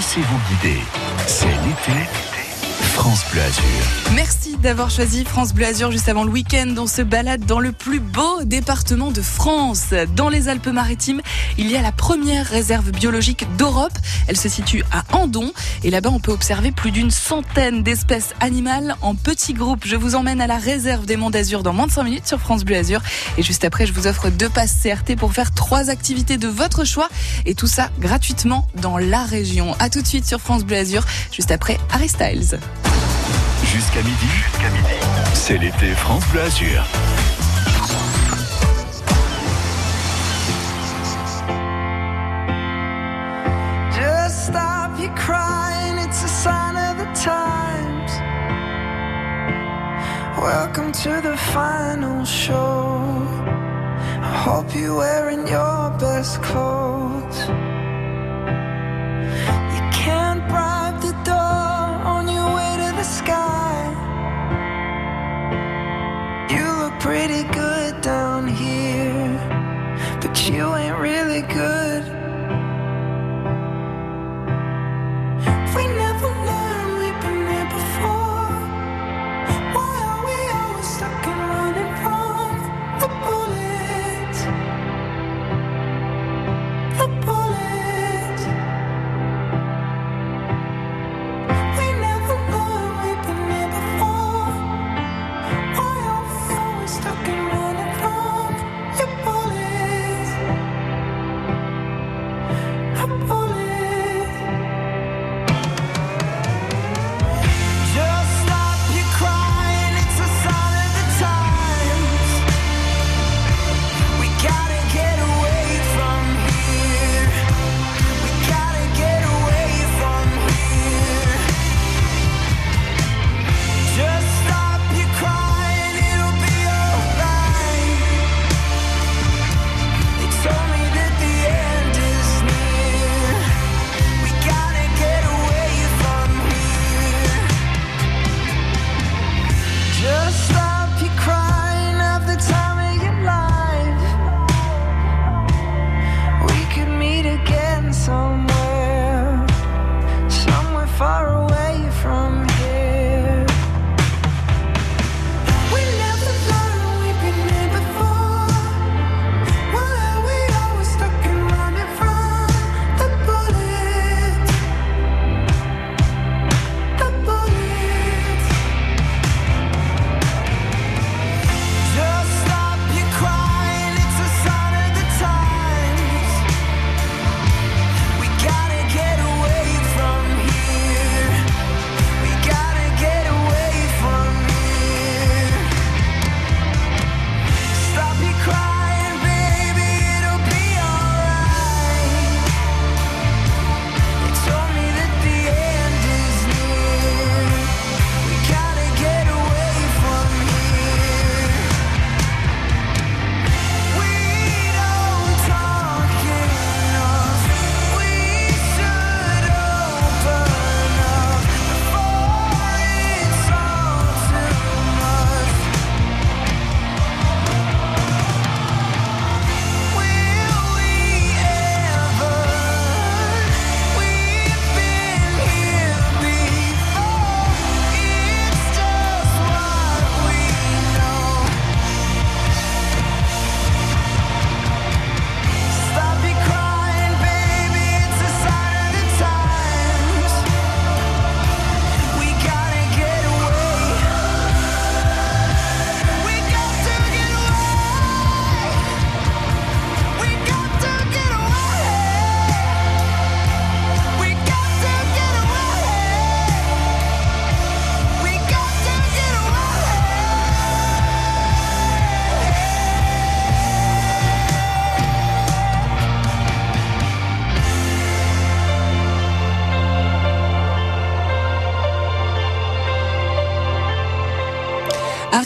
Laissez-vous guider. C'est l'été. France Bleu Azur. Merci d'avoir choisi France Bleu Azur juste avant le week-end. On se balade dans le plus beau département de France. Dans les Alpes-Maritimes, il y a la première réserve biologique d'Europe. Elle se situe à Andon. Et là-bas, on peut observer plus d'une centaine d'espèces animales en petits groupes. Je vous emmène à la réserve des Monts d'Azur dans moins de 5 minutes sur France Bleu Azur. Et juste après, je vous offre deux passes CRT pour faire trois activités de votre choix. Et tout ça gratuitement dans la région. À tout de suite sur France Bleu Azur, juste après Harry Styles. Jusqu'à midi, midi, c'est l'été France Bleu Azur. Welcome to the final show. I hope you're wearing your best clothes. You can't the sky. You look pretty good down here, but you ain't really good.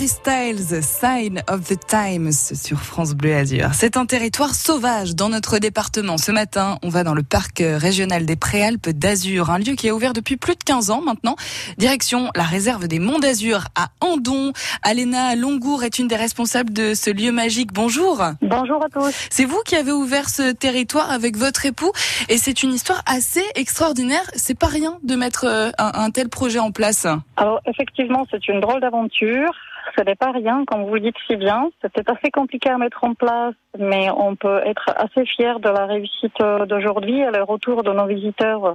Harry Styles, Sign of the Times sur France Bleu Azur. C'est un territoire sauvage dans notre département. Ce matin, on va dans le parc régional des Préalpes d'Azur, un lieu qui est ouvert depuis plus de 15 ans maintenant. Direction la réserve des Monts d'Azur à Andon. Alena Longour est une des responsables de ce lieu magique. Bonjour. Bonjour à tous. C'est vous qui avez ouvert ce territoire avec votre époux et c'est une histoire assez extraordinaire. C'est pas rien de mettre euh, un, un tel projet en place. Alors effectivement, c'est une drôle d'aventure. Ce n'est pas rien, comme vous le dites si bien. C'était assez compliqué à mettre en place, mais on peut être assez fier de la réussite d'aujourd'hui. Le retour de nos visiteurs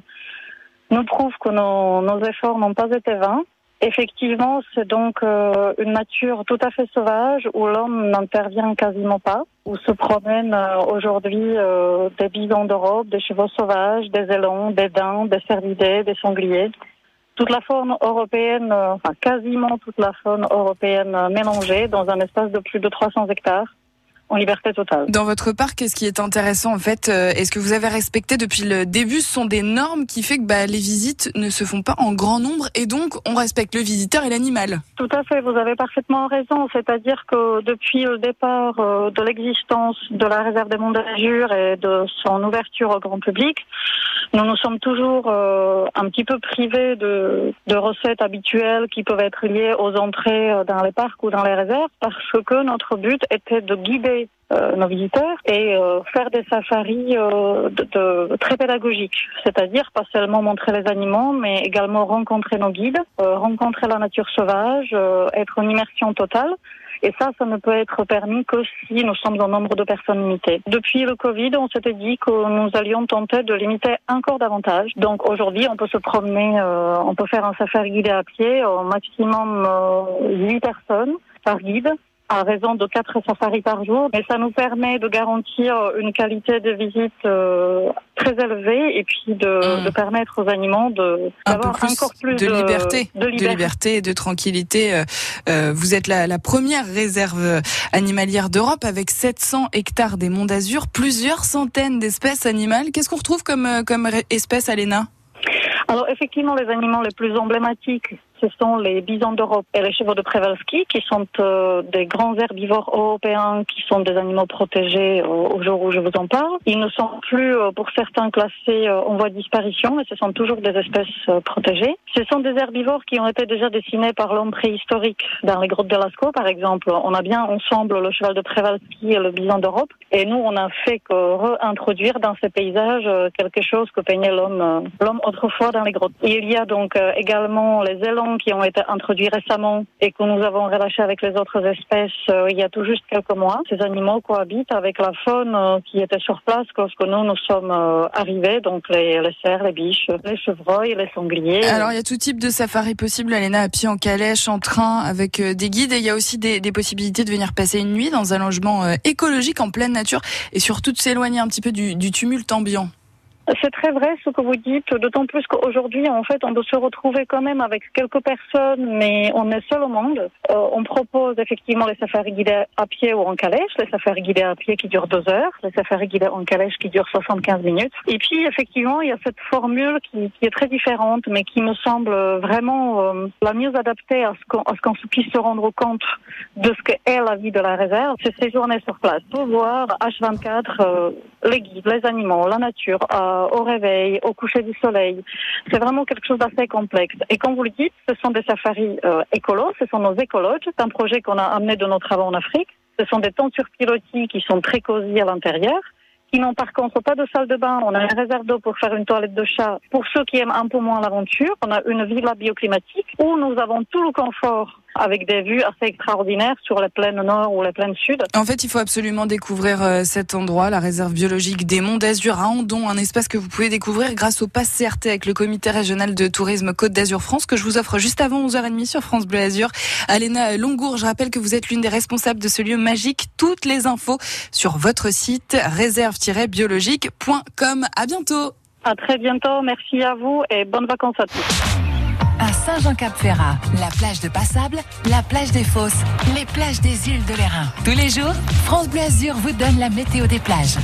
nous prouve que nos, nos efforts n'ont pas été vains. Effectivement, c'est donc euh, une nature tout à fait sauvage où l'homme n'intervient quasiment pas, où se promènent euh, aujourd'hui euh, des bisons d'Europe, des chevaux sauvages, des élans, des daims, des cervidés, des sangliers. Toute la faune européenne, euh, enfin quasiment toute la faune européenne euh, mélangée dans un espace de plus de 300 hectares en liberté totale. Dans votre parc, qu'est-ce qui est intéressant en fait euh, Est-ce que vous avez respecté depuis le début Ce sont des normes qui fait que bah, les visites ne se font pas en grand nombre et donc on respecte le visiteur et l'animal? Tout à fait, vous avez parfaitement raison. C'est-à-dire que depuis le départ euh, de l'existence de la réserve des Monts d'Azur et de son ouverture au grand public, nous nous sommes toujours euh, un petit peu privés de, de recettes habituelles qui peuvent être liées aux entrées euh, dans les parcs ou dans les réserves parce que notre but était de guider euh, nos visiteurs et euh, faire des safaris euh, de, de- très pédagogiques, c'est-à-dire pas seulement montrer les animaux, mais également rencontrer nos guides, euh, rencontrer la nature sauvage, euh, être en immersion totale. Et ça, ça ne peut être permis que si nous sommes en nombre de personnes limitées. Depuis le Covid, on s'était dit que nous allions tenter de limiter encore davantage. Donc aujourd'hui, on peut se promener, euh, on peut faire un safari guidé à pied, au maximum euh, 8 personnes par guide à raison de quatre safaris par jour, mais ça nous permet de garantir une qualité de visite euh, très élevée et puis de, Mm. de permettre aux animaux de d'avoir encore plus de liberté, de de liberté. liberté et de tranquillité. Euh, euh, vous êtes la, la première réserve animalière d'Europe avec 700 hectares des Monts d'Azur, plusieurs centaines d'espèces animales. Qu'est-ce qu'on retrouve comme, euh, comme ré- espèce, Alena? Alors effectivement, les animaux les plus emblématiques, ce sont les bisons d'Europe et les chevaux de Przewalski, qui sont euh, des grands herbivores européens, qui sont des animaux protégés euh, au jour où je vous en parle. Ils ne sont plus, euh, pour certains, classés en voie de disparition, mais ce sont toujours des espèces protégées. Ce sont des herbivores qui ont été déjà dessinés par l'homme préhistorique dans les grottes de Lascaux, par exemple. On a bien ensemble le cheval de Przewalski et le bison d'Europe, et nous, on a fait que réintroduire dans ces paysages quelque chose que peignait l'homme, autrefois dans les grottes. Il y a donc également les élans qui ont été introduits récemment et que nous avons relâchés avec les autres espèces euh, il y a tout juste quelques mois. Ces animaux cohabitent avec la faune euh, qui était sur place lorsque nous nous sommes euh, arrivés, donc les, les cerfs, les biches, les chevreuils, les sangliers. Alors, il y a tout type de safari possible, Alena, à pied, en calèche, en train, avec des guides. Et il y a aussi des, possibilités de venir passer une nuit dans un logement écologique en pleine nature et surtout de s'éloigner un petit peu du tumulte ambiant. C'est très vrai ce que vous dites, d'autant plus qu'aujourd'hui, en fait, on peut se retrouver quand même avec quelques personnes, mais on est seul au monde. Euh, on propose effectivement les safaris guidés à pied ou en calèche, les safaris guidés à pied qui durent deux heures, les safaris guidés en calèche qui durent 75 minutes. Et puis, effectivement, il y a cette formule qui, est très différente, mais qui me semble vraiment euh, la mieux adaptée à ce qu'on puisse se rendre compte de ce qu'est la vie de la réserve. C'est ces journées sur place pour voir H24 euh, les guides, les animaux, la nature, euh, au réveil, au coucher du soleil. C'est vraiment quelque chose d'assez complexe. Et comme vous le dites, ce sont des safaris euh, écolos, ce sont nos écologes. C'est un projet qu'on a amené de nos travaux en Afrique. Ce sont des tentures pilotis qui sont très cosy à l'intérieur qui n'ont par contre pas de salle de bain. On a une réserve d'eau pour faire une toilette de chat. Pour ceux qui aiment un peu moins l'aventure, on a une villa bioclimatique où nous avons tout le confort avec des vues assez extraordinaires sur les plaines nord ou les plaines sud. En fait, il faut absolument découvrir euh, cet endroit, la réserve biologique des Monts d'Azur à Andon, un espace que vous pouvez découvrir grâce au pass CRT avec le comité régional de tourisme Côte d'Azur France que je vous offre juste avant 11h30 sur France Bleu Azur. Alena Longour, je rappelle que vous êtes l'une des responsables de ce lieu magique. Toutes les infos sur votre site réserve-biologique.com. À bientôt. À très bientôt. Merci à vous et bonnes vacances à tous. Saint-Jean-Cap-Ferrat, la plage de Passable, la plage des Fosses, les plages des îles de l'Airain. Tous les jours, France Bleu Azur vous donne la météo des plages.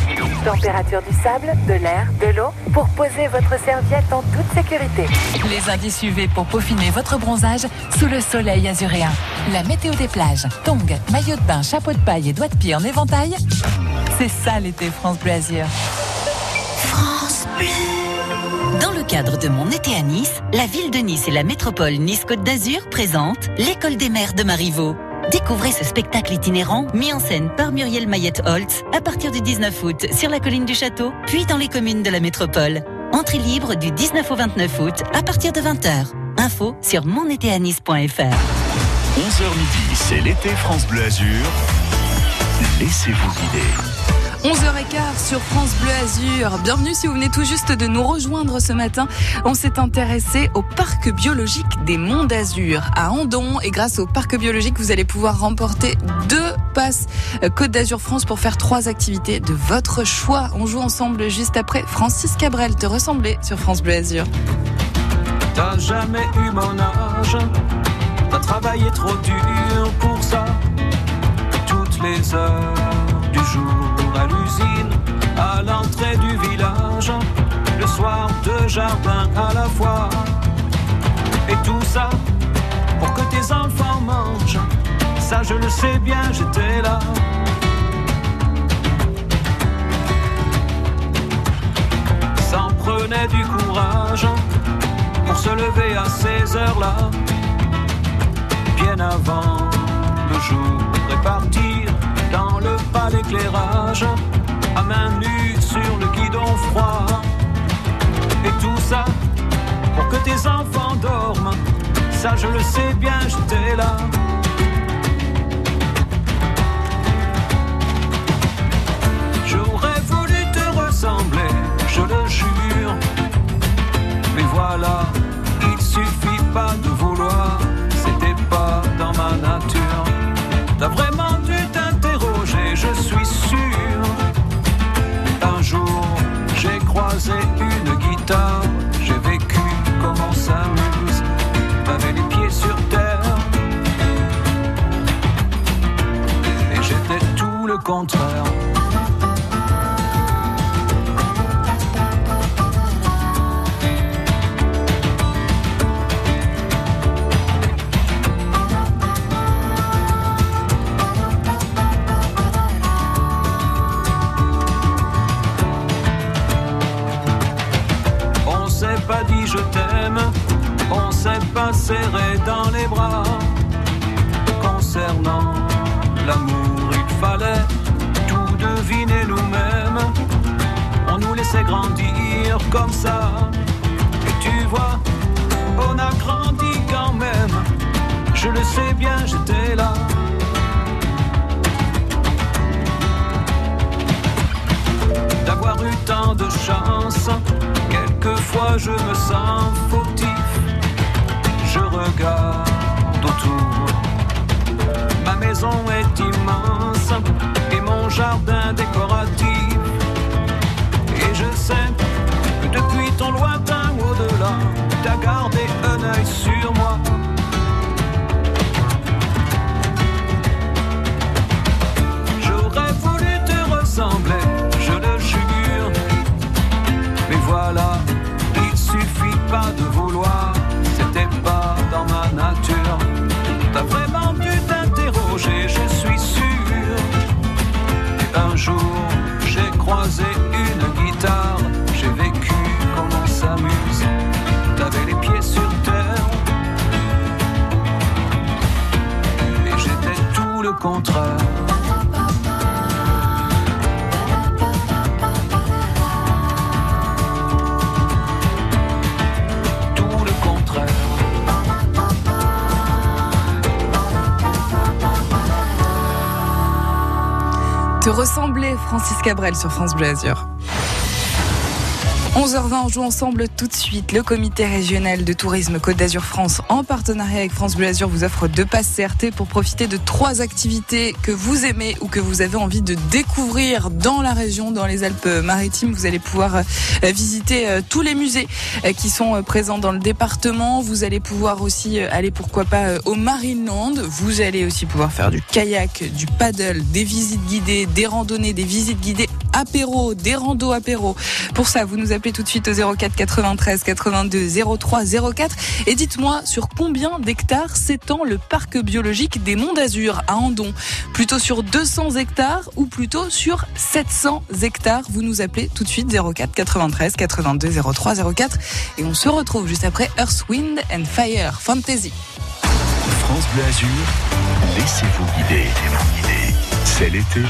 Température du sable, de l'air, de l'eau pour poser votre serviette en toute sécurité. Les indices UV pour peaufiner votre bronzage sous le soleil azuréen. La météo des plages. Tongs, maillot de bain, chapeau de paille et doigts de pied en éventail. C'est ça l'été France Bleu Azur. Dans le cadre de mon été à Nice, la ville de Nice et la métropole Nice-Côte d'Azur présentent l'École des mers de Marivaux. Découvrez ce spectacle itinérant mis en scène par Muriel Mayette-Holtz à partir du 19 août sur la colline du château, puis dans les communes de la métropole. Entrée libre du 19 au 29 août à partir de 20h. Info sur monétéanice.fr. 11h midi, c'est l'été France Bleu Azur. Laissez-vous guider. 11h15 sur France Bleu Azur. Bienvenue si vous venez tout juste de nous rejoindre ce matin. On s'est intéressé au parc biologique des Monts d'Azur à Andon et grâce au parc biologique, vous allez pouvoir remporter deux passes Côte d'Azur France pour faire trois activités de votre choix. On joue ensemble juste après Francis Cabrel te ressembler sur France Bleu Azur. T'as jamais eu mon âge, t'as travaillé trop dur pour ça. Toutes les heures à l'usine, à l'entrée du village, le soir deux jardins à la fois. Et tout ça pour que tes enfants mangent. Ça je le sais bien, j'étais là. Ça en prenait du courage pour se lever à ces heures-là, bien avant le jour, dans le pas d'éclairage, à main nue sur le guidon froid. Et tout ça pour que tes enfants dorment, ça je le sais bien, j'étais là. now. Tout le contraire. Te ressembler Francis Cabrel sur France Bleu Azur. 11h20, on joue ensemble tout de suite. Le comité régional de tourisme Côte d'Azur France, en partenariat avec France Bleu Azur, vous offre deux passes CRT pour profiter de trois activités que vous aimez ou que vous avez envie de découvrir dans la région, dans les Alpes-Maritimes. Vous allez pouvoir euh, visiter euh, tous les musées euh, qui sont présents dans le département. Vous allez pouvoir aussi aller, pourquoi pas, au Marineland. Vous allez aussi pouvoir faire du kayak, du paddle, des visites guidées, des randonnées, des visites guidées apéro, des randos apéro. Pour ça, vous nous appelez tout de suite au 04 93 82 03 04 et dites-moi sur combien d'hectares s'étend le parc biologique des Monts d'Azur à Andon. Plutôt sur 200 hectares ou plutôt sur 700 hectares? Vous nous appelez tout de suite 04 93 82 03 04 et on se retrouve juste après Earth, Wind and Fire Fantasy. France Bleu Azur, laissez-vous guider. C'est l'été.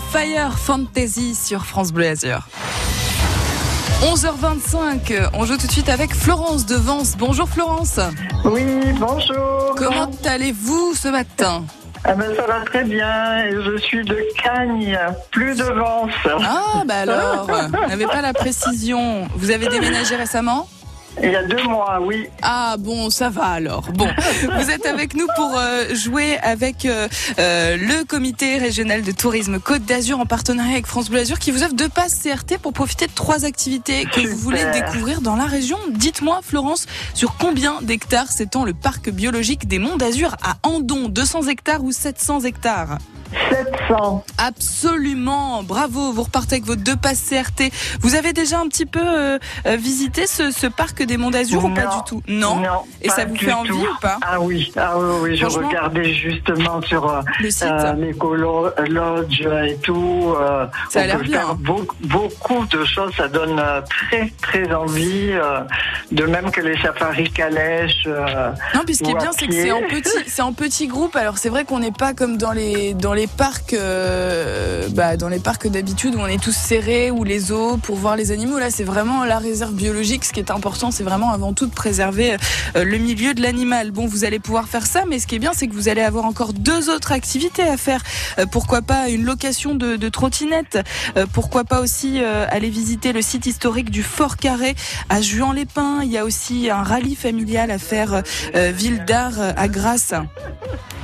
Fire Fantasy sur France Bleu Azur. 11h25, on joue tout de suite avec Florence de Vence. Bonjour Florence. Oui, bonjour. Comment allez-vous ce matin? Ah ben, ça va très bien. Je suis de Cagnes, plus de Vence. Ah bah alors, vous n'avez pas la précision. Vous avez déménagé récemment? Il y a deux mois, oui. Ah bon, ça va alors. Bon, vous êtes avec nous pour euh, jouer avec euh, euh, le comité régional de tourisme Côte d'Azur en partenariat avec France Bleu Azur qui vous offre deux passes CRT pour profiter de trois activités que vous voulez découvrir dans la région. Dites-moi Florence, sur combien d'hectares s'étend le parc biologique des Monts d'Azur à Andon? 200 hectares ou 700 hectares? 700. Absolument, bravo, vous repartez avec vos deux passes CRT. Vous avez déjà un petit peu visité ce, ce parc des Monts d'Azur ou pas du tout Non. Et ça vous fait envie tout. ou pas Ah oui, ah oui, oui, je regardais justement sur euh, Le site euh, l'écolo lodge et tout. euh, Ça a l'air bien, faire beaucoup, beaucoup de choses. Ça donne euh, très très envie. euh, de même que les safaris calèches. euh, Non, puis ce qui est bien, c'est que c'est en petit, c'est en petit groupe. Alors c'est vrai qu'on n'est pas comme dans les dans les parcs, euh, bah, dans les parcs d'habitude où on est tous serrés ou les zoos pour voir les animaux. Là, c'est vraiment la réserve biologique. Ce qui est important, c'est vraiment avant tout de préserver euh, le milieu de l'animal. Bon, vous allez pouvoir faire ça, mais ce qui est bien, c'est que vous allez avoir encore deux autres activités à faire. Euh, pourquoi pas une location de, de trottinette Euh, Pourquoi pas aussi aller visiter le site historique du Fort Carré à Juan-les-Pins. Il y a aussi un rallye familial à faire Ville d'Art à Grasse.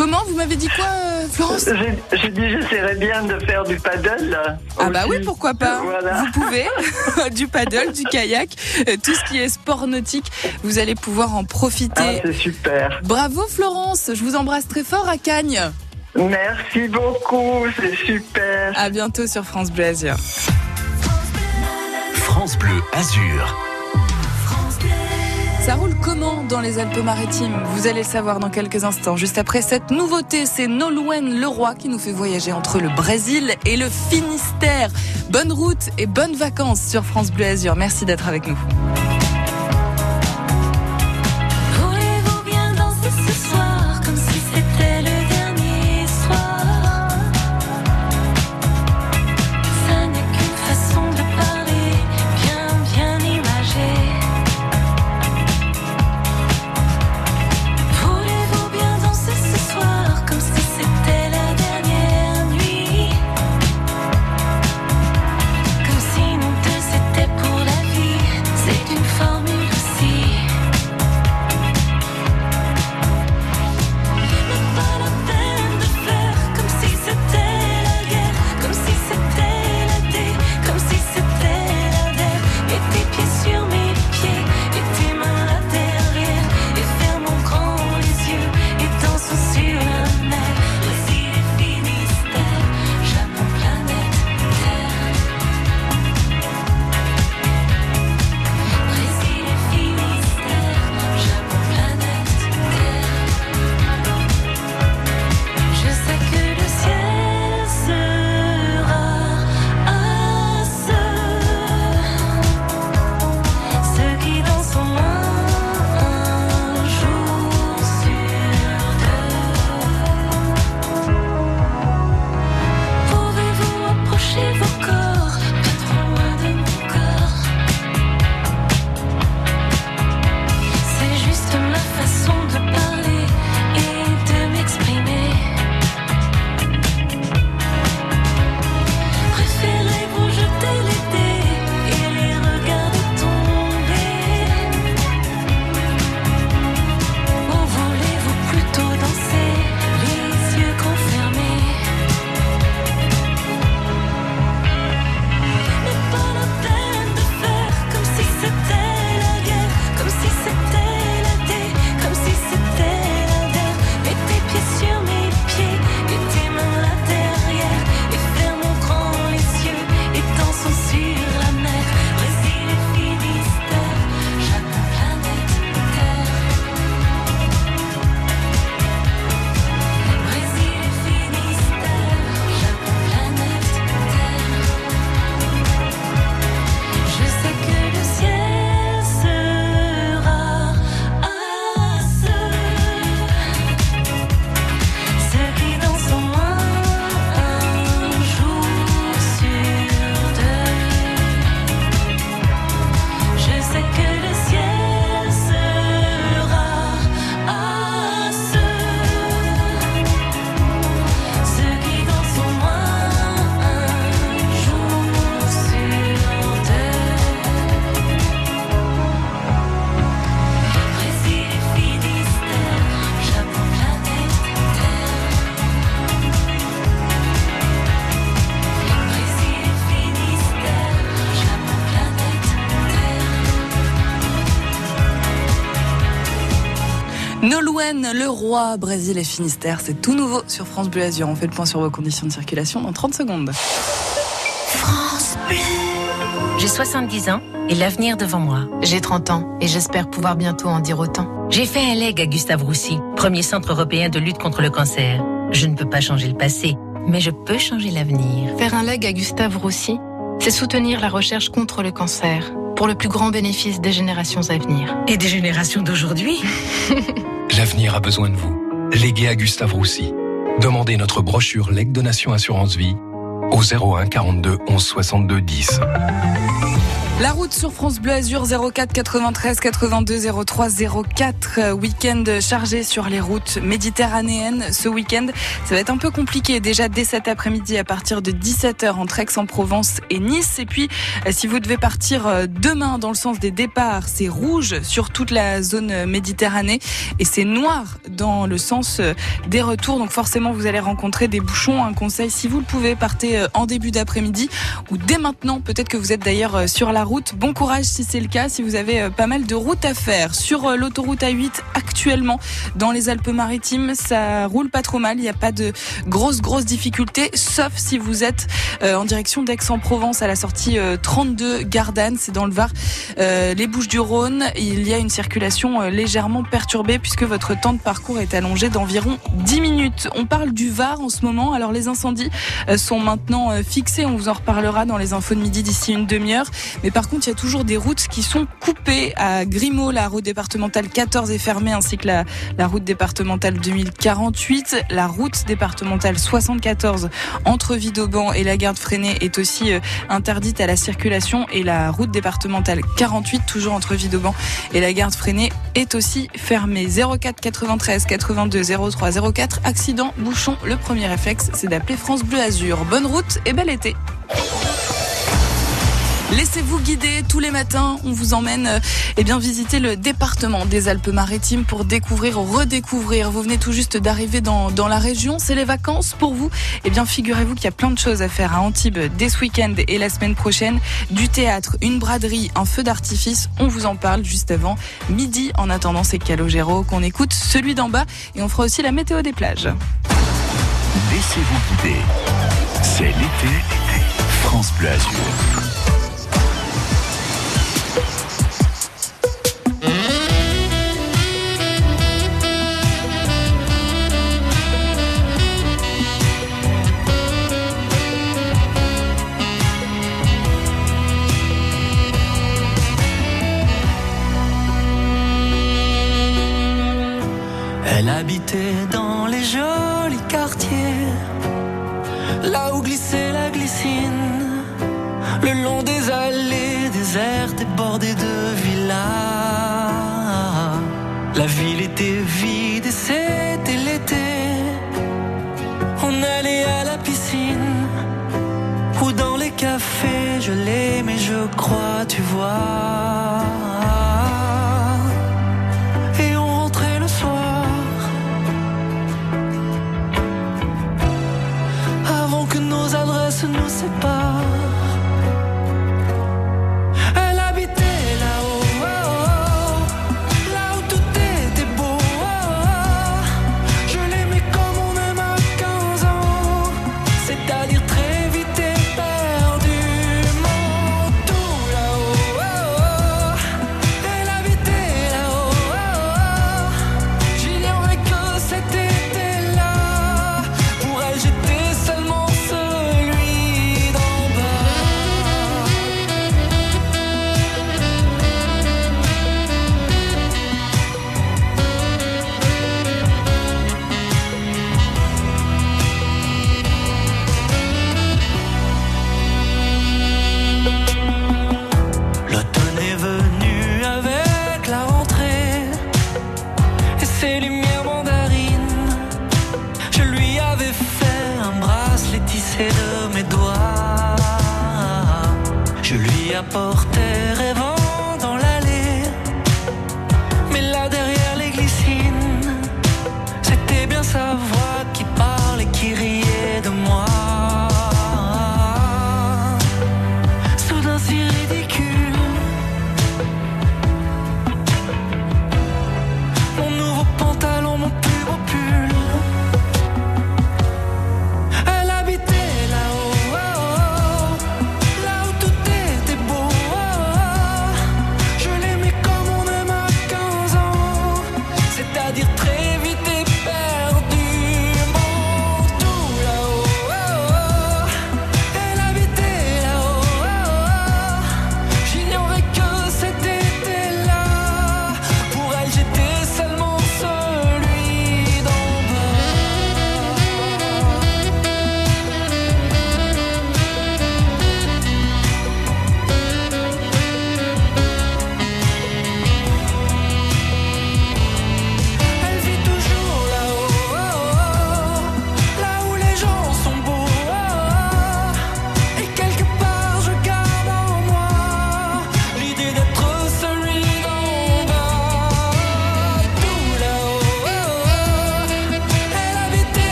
Comment Vous m'avez dit quoi, euh, Florence J'ai dit j'essaierais bien de faire du paddle. Ah bah oui, pourquoi pas Voilà. Vous pouvez. du paddle, du kayak, euh, tout ce qui est sport nautique, vous allez pouvoir en Ah, profiter. c'est super. Bravo Florence, je vous embrasse très fort à Cagnes. Merci beaucoup, c'est super. À bientôt sur France Bleu Azur. France Bleu Azur. Ça roule comment dans les Alpes-Maritimes? Vous allez le savoir dans quelques instants. Juste après cette nouveauté, c'est Nolwenn Leroy qui nous fait voyager entre le Brésil et le Finistère. Bonne route et bonnes vacances sur France Bleu Azur. Merci d'être avec nous. Roi, Brésil et Finistère, c'est tout nouveau sur France Bleu Azur. On fait le point sur vos conditions de circulation dans 30 secondes. France Bleu. J'ai 70 ans et l'avenir devant moi. J'ai 30 ans et j'espère pouvoir bientôt en dire autant. J'ai fait un leg à Gustave Roussy, premier centre européen de lutte contre le cancer. Je ne peux pas changer le passé, mais je peux changer l'avenir. Faire un leg à Gustave Roussy, c'est soutenir la recherche contre le cancer pour le plus grand bénéfice des générations à venir. Et des générations d'aujourd'hui L'avenir a besoin de vous. Légué à Gustave Roussy. Demandez notre brochure Leg Donation Assurance Vie au 01 42 11 62 10. La route sur France Bleu Azur 04 93 82 03 04. Week-end chargé sur les routes méditerranéennes. Ce week-end, ça va être un peu compliqué. Déjà dès cet après-midi à partir de 17h entre Aix-en-Provence et Nice. Et puis, euh, si vous devez partir euh, demain dans le sens des départs, c'est rouge sur toute la zone Méditerranée et c'est noir dans le sens euh, des retours. Donc forcément, vous allez rencontrer des bouchons. Un conseil, si vous le pouvez, partez en début d'après-midi ou dès maintenant. Peut-être que vous êtes d'ailleurs sur la route. Bon courage si c'est le cas, si vous avez euh, pas mal de routes à faire. Sur euh, l'autoroute A8 actuellement dans les Alpes-Maritimes, ça roule pas trop mal, il n'y a pas de grosses grosses difficultés, sauf si vous êtes euh, en direction d'Aix-en-Provence à la sortie 32 Gardanne, c'est dans le Var, les Bouches-du-Rhône, il y a une circulation légèrement perturbée puisque votre temps de parcours est allongé d'environ 10 minutes. On parle du Var en ce moment, alors les incendies sont maintenant fixés, on vous en reparlera dans les infos de midi d'ici une demi-heure, contre, il y a toujours des routes qui sont coupées. À Grimaud, la route départementale 14 est fermée, ainsi que la, route départementale 2048. La route départementale 74 entre Vidauban et la garde freinée est aussi euh, interdite à la circulation. Et la route départementale 48, toujours entre Vidauban et la garde freinée, est aussi fermée. 04 93 82 03 04. Accident, bouchon. Le premier réflexe, c'est d'appeler France Bleu Azur. Bonne route et bel été. Laissez-vous guider tous les matins. On vous emmène euh, eh bien visiter le département des Alpes-Maritimes pour découvrir, redécouvrir. Vous venez tout juste d'arriver dans, la région. C'est les vacances pour vous. Eh bien, figurez-vous qu'il y a plein de choses à faire à Antibes dès ce week-end et la semaine prochaine. Du théâtre, une braderie, un feu d'artifice. On vous en parle juste avant midi. En attendant, c'est Calogero qu'on écoute, celui d'en bas. Et on fera aussi la météo des plages. Laissez-vous guider. C'est l'été. France Bleu Dans les jolis quartiers, là où glissait la glycine, le long des allées désertes et bordées de villas. La ville était vide et c'était l'été. On allait à la piscine ou dans les cafés. Je l'aimais, je crois, tu vois.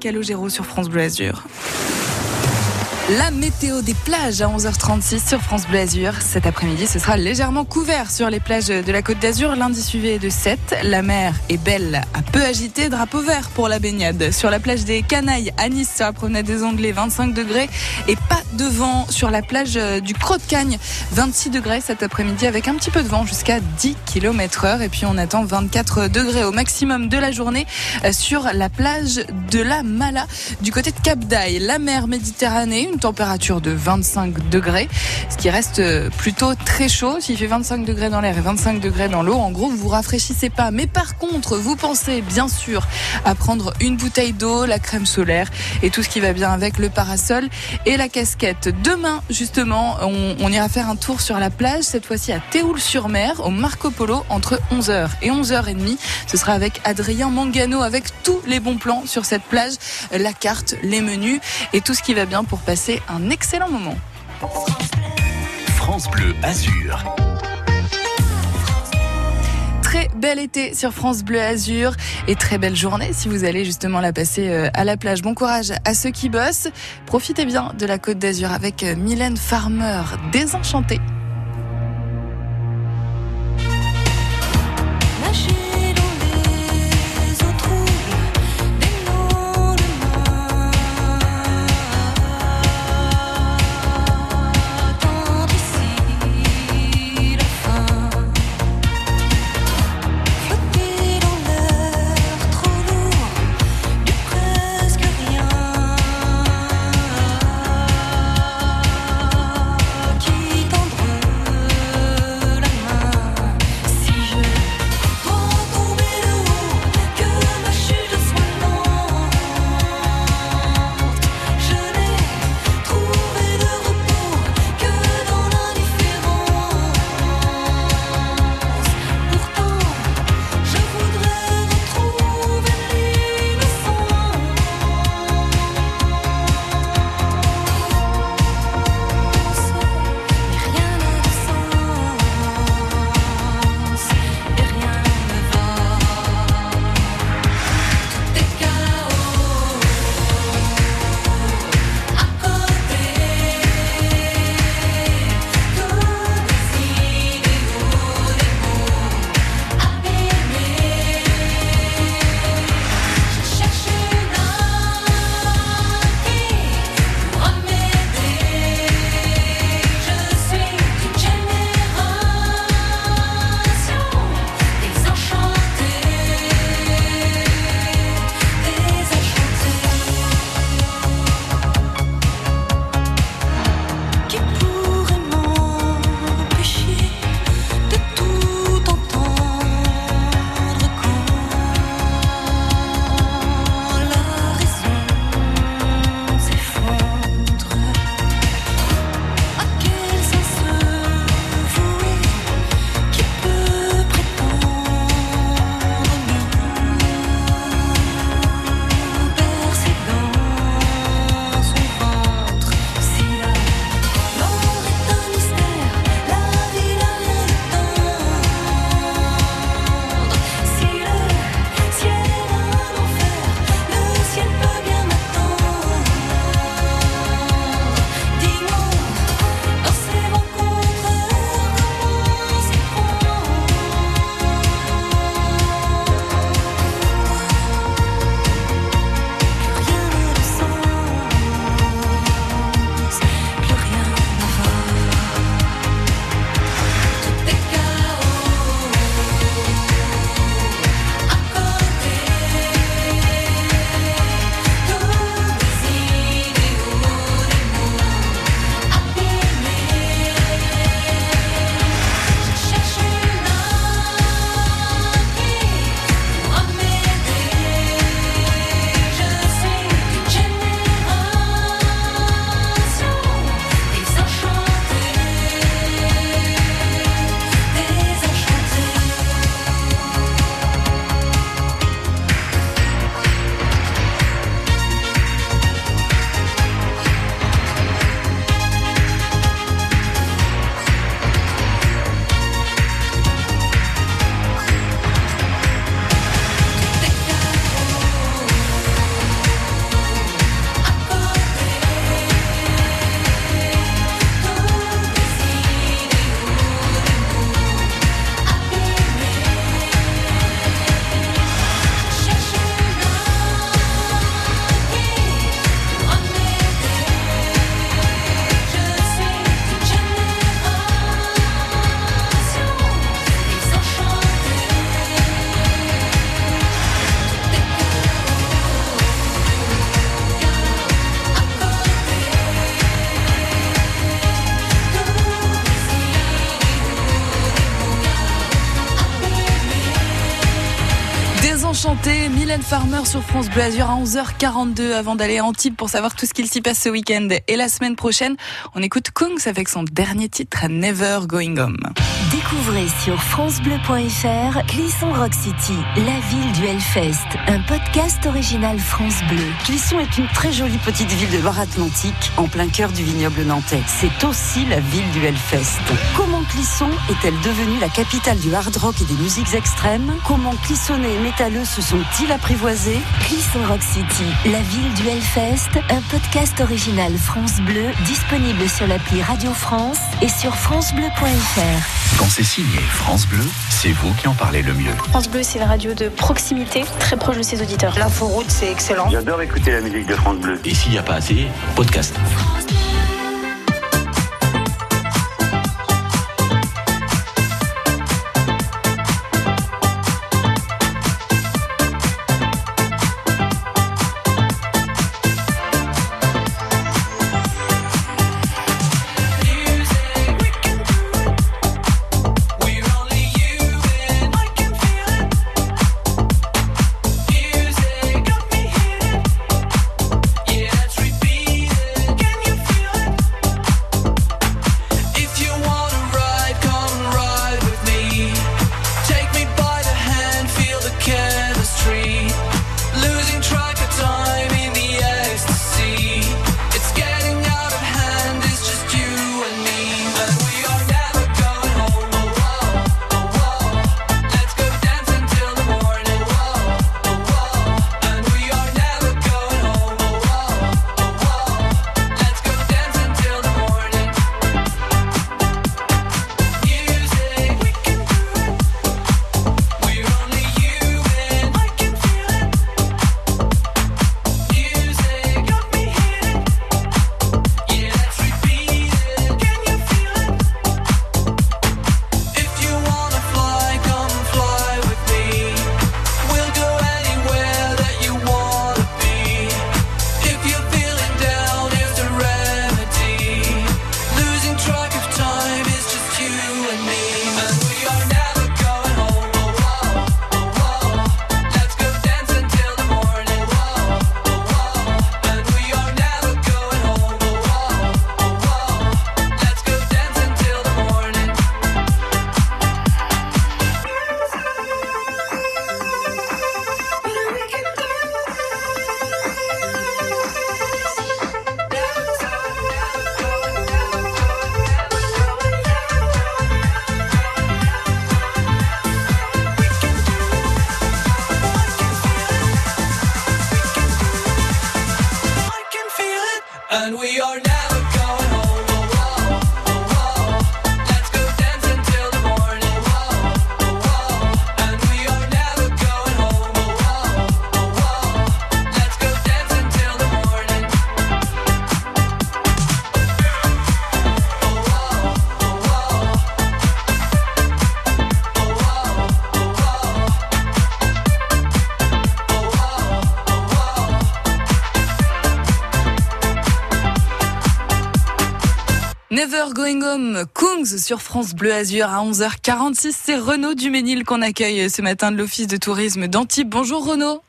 Calogero sur France Bleu Azur. La météo des plages à 11h36 sur France Bleu Azur. Cet après-midi, ce sera légèrement couvert sur les plages de la Côte d'Azur. Lundi suivi de 7. La mer est belle, à peu agitée. Drapeau vert pour la baignade. Sur la plage des Canailles, à Nice, sur la promenade des Anglais, 25 degrés. Et pas de vent sur la plage du Croc de Cagne, 26 degrés cet après-midi avec un petit peu de vent jusqu'à 10 km heure. Et puis on attend 24 degrés au maximum de la journée euh, sur la plage de la Mala du côté de Cap d'Aille. La mer Méditerranée, température de 25 degrés, ce qui reste plutôt très chaud. S'il fait 25 degrés dans l'air et 25 degrés dans l'eau, en gros, vous vous rafraîchissez pas. Mais par contre, vous pensez bien sûr à prendre une bouteille d'eau, la crème solaire et tout ce qui va bien avec le parasol et la casquette. Demain, justement, on, on ira faire un tour sur la plage, cette fois-ci à Théoul-sur-Mer, au Marco Polo, entre 11h et 11h30. Ce sera avec Adrien Mangano, avec tous les bons plans sur cette plage, la carte, les menus et tout ce qui va bien pour passer un excellent moment. France Bleu Azur. Très bel été sur France Bleu Azur et très belle journée si vous allez justement la passer euh, à la plage. Bon courage à ceux qui bossent. Profitez bien de la Côte d'Azur avec euh, Mylène Farmer, désenchantée. Sur France Bleu Azur à 11h42 avant d'aller à Antibes pour savoir tout ce qu'il s'y passe ce week-end. Et la semaine prochaine, on écoute Kungs avec son dernier titre Never Going Home. Découvrez sur francebleu.fr Clisson Rock City, la ville du Hellfest, un podcast original France Bleu. Clisson est une très jolie petite ville de Loire-Atlantique, en plein cœur du vignoble nantais. C'est aussi la ville du Hellfest. Comment Clisson est-elle devenue la capitale du hard rock et des musiques extrêmes? Comment Clissonnais et métalleux se sont-ils apprivoisés? Clisson Rock City, la ville du Hellfest, un podcast original France Bleu, disponible sur l'appli Radio France et sur francebleu.fr. Quand c'est signé France Bleu, c'est vous qui en parlez le mieux. France Bleu, c'est la radio de proximité, très proche de ses auditeurs. L'inforoute, c'est excellent. J'adore écouter la musique de France Bleu. Et s'il n'y a pas assez, podcast. Never Going Home, Kungs sur France Bleu Azur à 11h46. C'est Renaud Duménil qu'on accueille ce matin de l'Office de tourisme d'Antibes. Bonjour Renaud.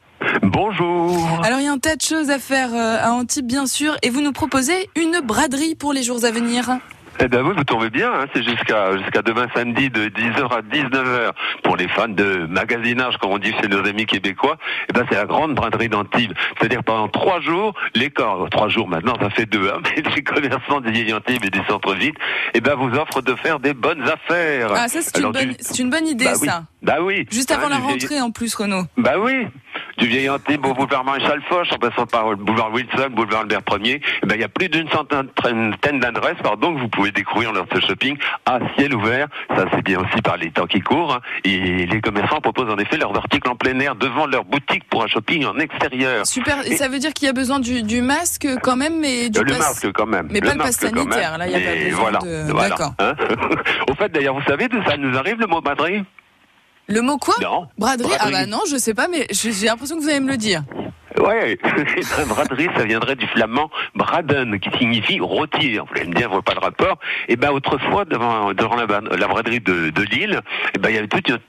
Bonjour. Alors il y a un tas de choses à faire euh, à Antibes bien sûr et vous nous proposez une braderie pour les jours à venir. Eh ben oui, vous tombez bien, hein, c'est jusqu'à jusqu'à demain samedi de 10h à 19h pour les fans de magasinage, comme on dit chez nos amis québécois. Eh ben c'est la grande braderie d'Antibes. C'est-à-dire pendant trois jours, les corps, trois jours maintenant, ça fait deux, hein, mais les commerçants des vieilles Antibes et des centres-villes, eh ben vous offrent de faire des bonnes affaires. Ah ça c'est une, bonne, du- c'est une bonne idée Bah oui. Bah oui. Juste avant Hein, la vieil- rentrée en plus Renaud. Bah oui. Du vieil Antibes au boulevard Maréchal Foch, en passant par le boulevard Wilson, boulevard Albert Ier, eh ben, il y a plus d'une centaine d'adresses, pardon, que vous pouvez découvrir lors de ce shopping à ciel ouvert. Ça, c'est bien aussi par les temps qui courent. hein. Et les commerçants proposent en effet leurs articles en plein air devant leur boutique pour un shopping en extérieur. Super, et Et- ça veut dire qu'il y a besoin du, du masque quand même mais du Euh, le pass- masque quand même. Mais pas le pass masque sanitaire, là, il y a pas besoin voilà, de- voilà, D'accord. hein. Au fait, d'ailleurs, vous savez ça nous arrive le mot braderie Le mot quoi? Non. Braderie? Ah bah non, je sais pas mais j'ai l'impression que vous allez me le dire. Ouais, braderie, ça viendrait du flamand braden, qui signifie rôtir. Vous allez me dire, je vois pas le rapport. Et ben autrefois, devant, devant la, braderie de, de Lille, eh ben, il y avait toute une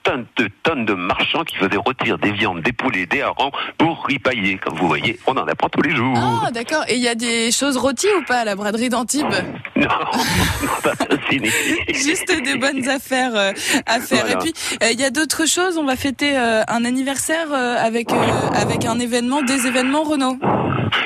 tonne de marchands qui faisaient rôtir des viandes, des poulets, des harengs pour ripailler. Comme vous voyez, on en apprend tous les jours. Ah, d'accord. Et il y a des choses rôties ou pas à la braderie d'Antibes? Non. Juste des bonnes affaires euh, à faire. Voilà. Et puis, euh, il y a d'autres choses. On va fêter euh, un anniversaire euh, avec, euh, avec un événement, des événements, Renaud.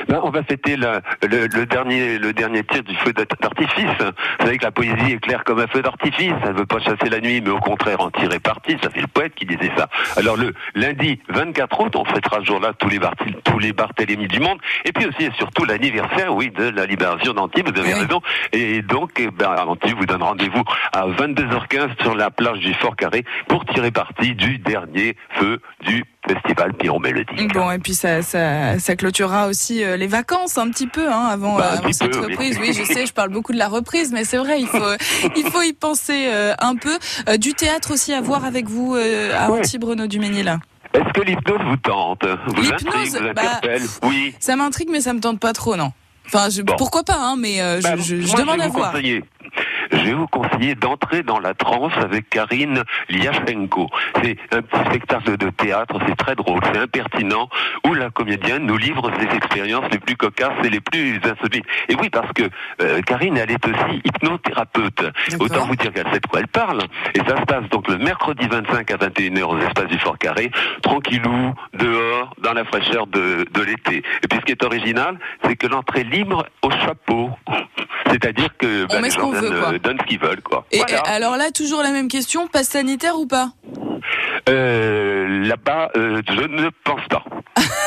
Ben, on va fêter le, le dernier, le dernier tir du feu d'art- d'artifice. Vous savez que la poésie est claire comme un feu d'artifice. Elle ne veut pas chasser la nuit, mais au contraire en tirer parti. Ça fait le poète qui disait ça. Alors le lundi 24 août, on fêtera ce jour-là tous les, Barthé- tous les Barthélemy du monde. Et puis aussi et surtout l'anniversaire, oui, de la libération d'Antibes. Vous avez raison. Et donc, eh ben, Antibes vous donne rendez-vous à 22h15 sur la plage du Fort Carré pour tirer parti du dernier feu du festival Piron Mélodie. Bon, et puis ça, ça, ça clôturera aussi euh, les vacances un petit peu hein, avant, Bah, euh, avant cette peu, reprise. Oui, je sais, je parle beaucoup de la reprise, mais c'est vrai, il faut, il faut y penser euh, un peu. Euh, du théâtre aussi à voir avec vous à Antibes, Renaud Duménil. Est-ce que l'hypnose vous tente? Vous bah, Oui. Ça m'intrigue, mais ça me tente pas trop, non. Enfin, je, pourquoi pas, hein, mais je, Bah, je- je moi, demande à voir. conseiller. Je vais vous conseiller d'entrer dans la transe avec Karine Liachenko. C'est un petit spectacle de théâtre, c'est très drôle, c'est impertinent, où la comédienne nous livre ses expériences les plus cocasses et les plus insolites. Et oui, parce que euh, Karine, elle est aussi hypnothérapeute. Autant vous dire qu'elle sait de quoi elle parle. Et ça se passe donc le mercredi 25 à 21h aux espaces du Fort Carré, tranquillou, dehors, dans la fraîcheur de, de l'été. Et puis ce qui est original, c'est que l'entrée libre au chapeau. C'est-à-dire que bah, les gens qu'on veut, donnent, quoi. Euh, donnent ce qu'ils veulent, quoi. Et Voilà. alors là, toujours la même question, passe sanitaire ou pas? Euh, Là-bas, euh, je ne pense pas.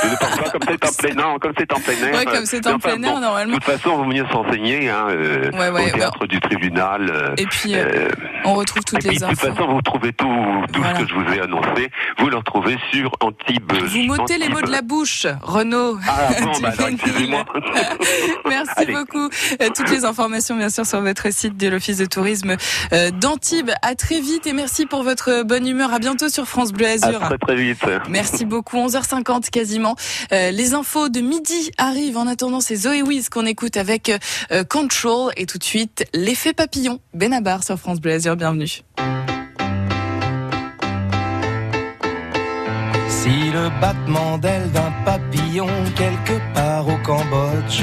Ne pas comme c'est en plein non, comme c'est en plein air. Ouais, comme euh, c'est en enfin, plein air, bon, normalement. De toute façon, il vaut mieux s'enseigner hein, euh, Ouais, ouais, au théâtre du tribunal. euh, Et puis, euh, on retrouve toutes et puis, les de toute façon, vous trouvez tout, tout ce que je vous ai annoncé. Vous le retrouvez sur Antibes. Vous m'ôtez les mots de la bouche, Renaud. Ah bon, bah alors, excusez-moi. Merci Allez. beaucoup. Toutes les informations, bien sûr, sur votre site de l'Office de tourisme d'Antibes. À très vite et merci pour votre bonne humeur. À bientôt sur France Bleu À Azur. très très vite. Merci beaucoup. 11h50 quasiment. Euh, les infos de midi arrivent. En attendant, c'est Zoé Wiz qu'on écoute avec euh, Control et tout de suite l'effet papillon. Benabar sur France Bleu. Bienvenue. Si le battement d'aile d'un papillon quelque part au Cambodge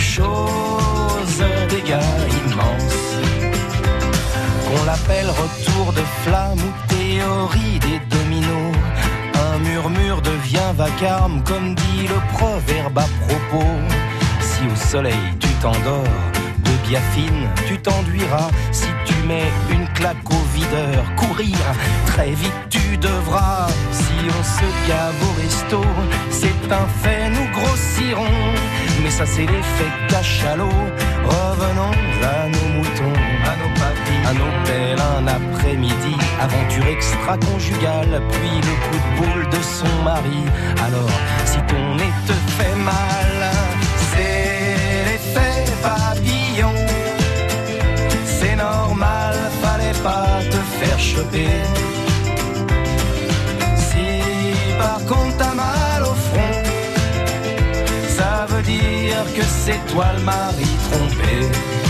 Chose, dégâts immenses. Qu'on l'appelle retour de flamme ou théorie des dominos. Un murmure devient vacarme, comme dit le proverbe à propos. Si au soleil tu t'endors, de biafine tu t'enduiras. Si tu mets une claque au videur, courir, très vite tu devras. Si on se gave au resto, c'est un fait, nous grossirons. Mais ça c'est l'effet cachalot. Revenons à nos moutons, à nos papilles, à nos pelles un après-midi. Aventure extra-conjugale, puis le coup de boule de son mari. Alors, si ton nez te fait mal, c'est l'effet papillon. C'est normal, fallait pas te faire choper. Contre t'as mal au front, ça veut dire que c'est toi le mari trompé.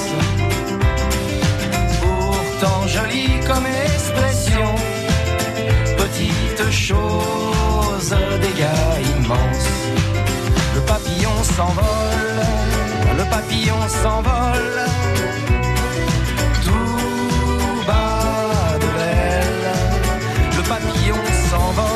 Pourtant jolie comme expression, petite chose, dégâts immenses. Le papillon s'envole, le papillon s'envole. Tout bas de l'aile, le papillon s'envole,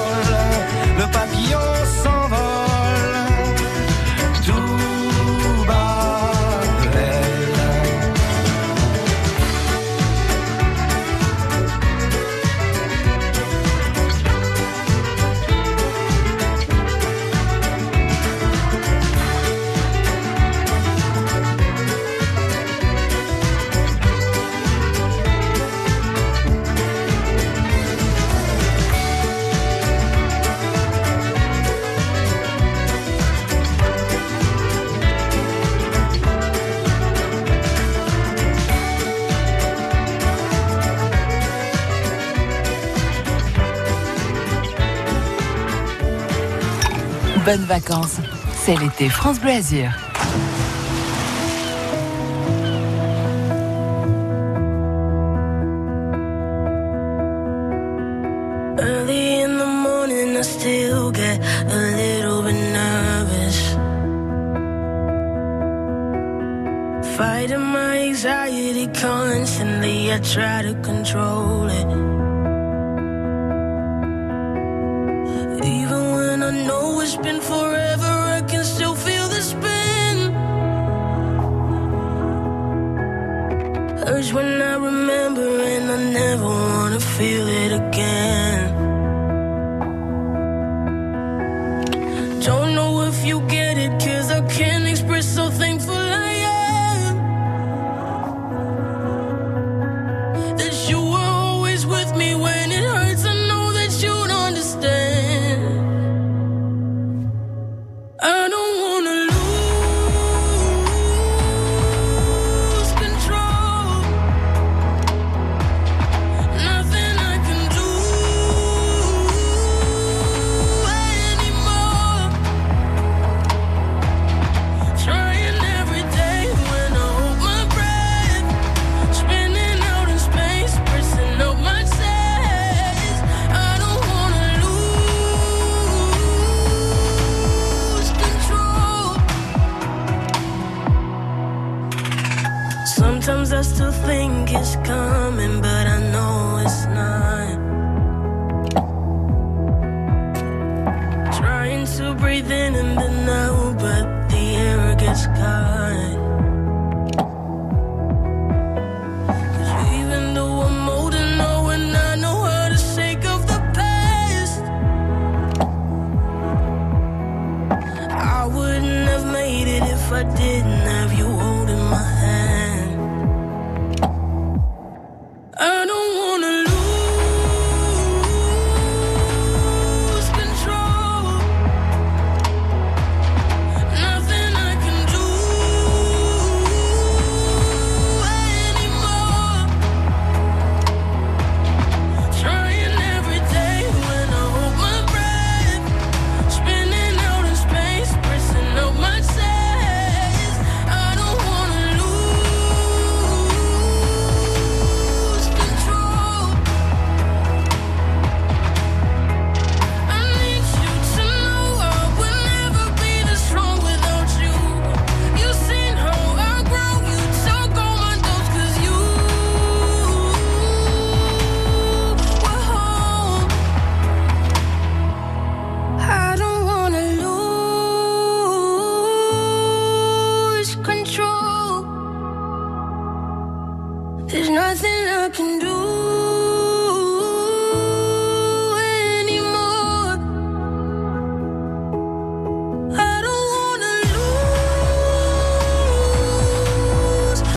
Bonnes vacances. C'est l'été France Bleu. Early in the morning, I still get a little bit nervous. Fighting my anxiety constantly, I try to control Trying to breathe in and then out, but the air gets caught.